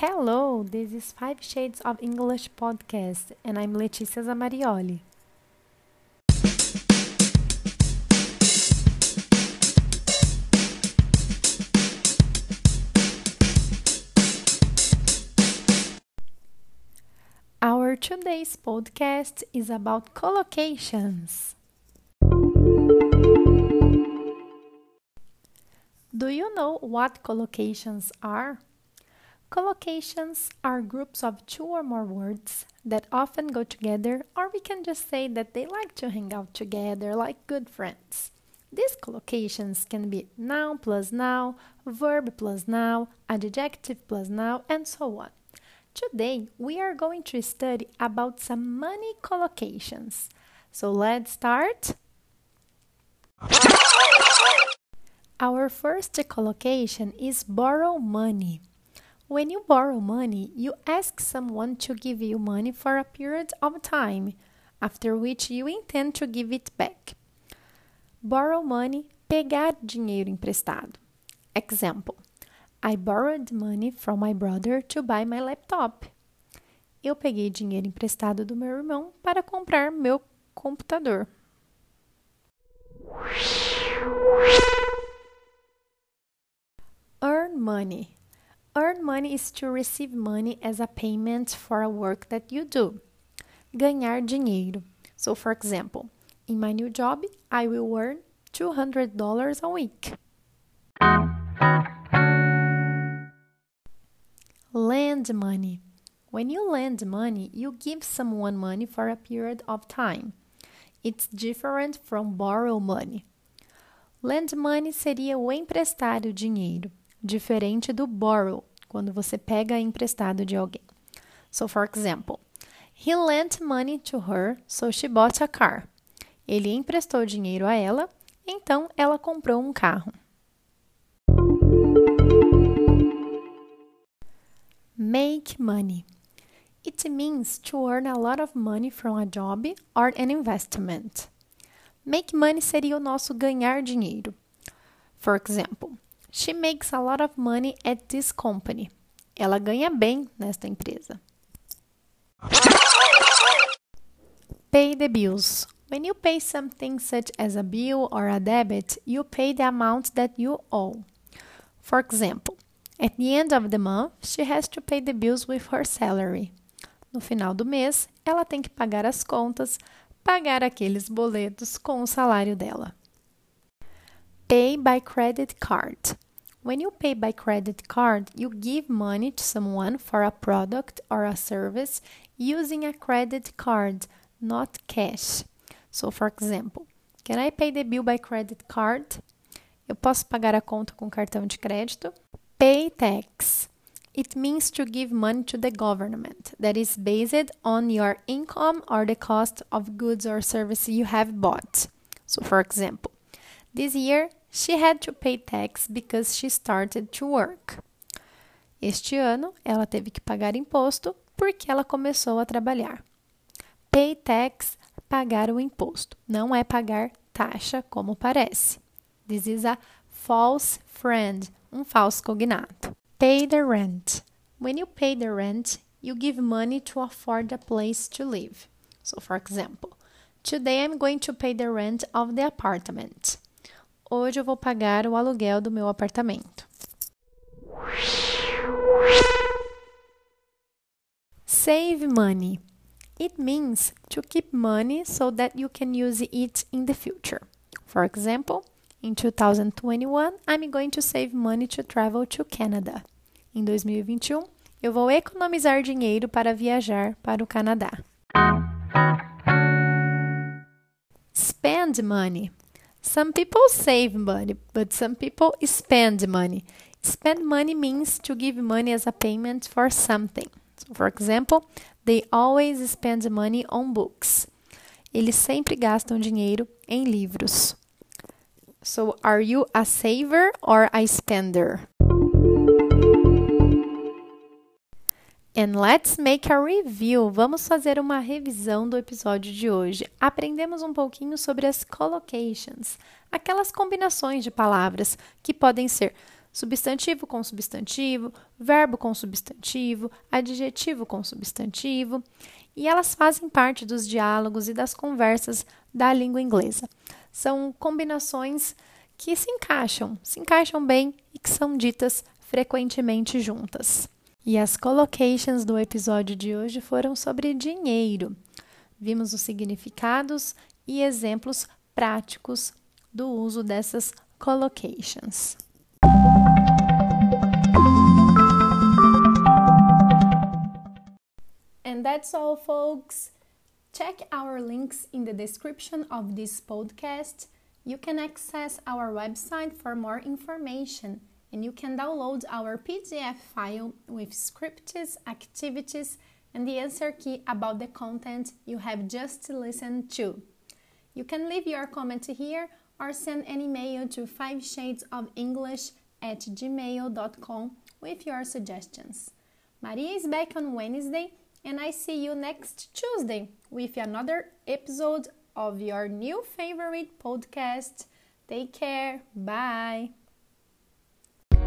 Hello, this is Five Shades of English podcast, and I'm Letícia Zamarioli. Our today's podcast is about collocations. Do you know what collocations are? Collocations are groups of two or more words that often go together, or we can just say that they like to hang out together like good friends. These collocations can be noun plus noun, verb plus noun, adjective plus noun, and so on. Today, we are going to study about some money collocations. So let's start. Our first collocation is borrow money. When you borrow money, you ask someone to give you money for a period of time, after which you intend to give it back. Borrow money, pegar dinheiro emprestado. Example: I borrowed money from my brother to buy my laptop. Eu peguei dinheiro emprestado do meu irmão para comprar meu computador. Earn money. Earn money is to receive money as a payment for a work that you do. Ganhar dinheiro. So, for example, in my new job, I will earn $200 a week. Lend money. When you lend money, you give someone money for a period of time. It's different from borrow money. Lend money seria o emprestar o dinheiro, diferente do borrow, quando você pega emprestado de alguém. So, for example, he lent money to her, so she bought a car. Ele emprestou dinheiro a ela, então ela comprou um carro. Make money. It means to earn a lot of money from a job or an investment. Make money seria o nosso ganhar dinheiro. For example, She makes a lot of money at this company. Ela ganha bem nesta empresa. Pay the bills. When you pay something such as a bill or a debit, you pay the amount that you owe. For example, at the end of the month, she has to pay the bills with her salary. No final do mês, ela tem que pagar as contas, pagar aqueles boletos com o salário dela. Pay by credit card. When you pay by credit card, you give money to someone for a product or a service using a credit card, not cash. So, for example, can I pay the bill by credit card? Eu posso pagar a conta com cartão de crédito? Pay tax. It means to give money to the government that is based on your income or the cost of goods or services you have bought. So, for example, this year She had to pay tax because she started to work. Este ano, ela teve que pagar imposto porque ela começou a trabalhar. Pay tax, pagar o imposto. Não é pagar taxa como parece. This is a false friend, um falso cognato. Pay the rent. When you pay the rent, you give money to afford a place to live. So, for example, today I'm going to pay the rent of the apartment. Hoje eu vou pagar o aluguel do meu apartamento. Save money. It means to keep money so that you can use it in the future. For example, in 2021, I'm going to save money to travel to Canada. Em 2021, eu vou economizar dinheiro para viajar para o Canadá. Spend money. Some people save money, but some people spend money. Spend money means to give money as a payment for something. So, for example, they always spend money on books. Eles sempre gastam dinheiro em livros. So, are you a saver or a spender? And let's make a review. Vamos fazer uma revisão do episódio de hoje. Aprendemos um pouquinho sobre as collocations, aquelas combinações de palavras que podem ser substantivo com substantivo, verbo com substantivo, adjetivo com substantivo, e elas fazem parte dos diálogos e das conversas da língua inglesa. São combinações que se encaixam, se encaixam bem e que são ditas frequentemente juntas. E as collocations do episódio de hoje foram sobre dinheiro. Vimos os significados e exemplos práticos do uso dessas collocations. And that's all, folks. Check our links in the description of this podcast. You can access our website for more information and you can download our PDF file with scripts, activities, and the answer key about the content you have just listened to. You can leave your comment here or send an email to 5 shades of English at gmail.com with your suggestions. Maria is back on Wednesday, and I see you next Tuesday with another episode of your new favorite podcast. Take care. Bye.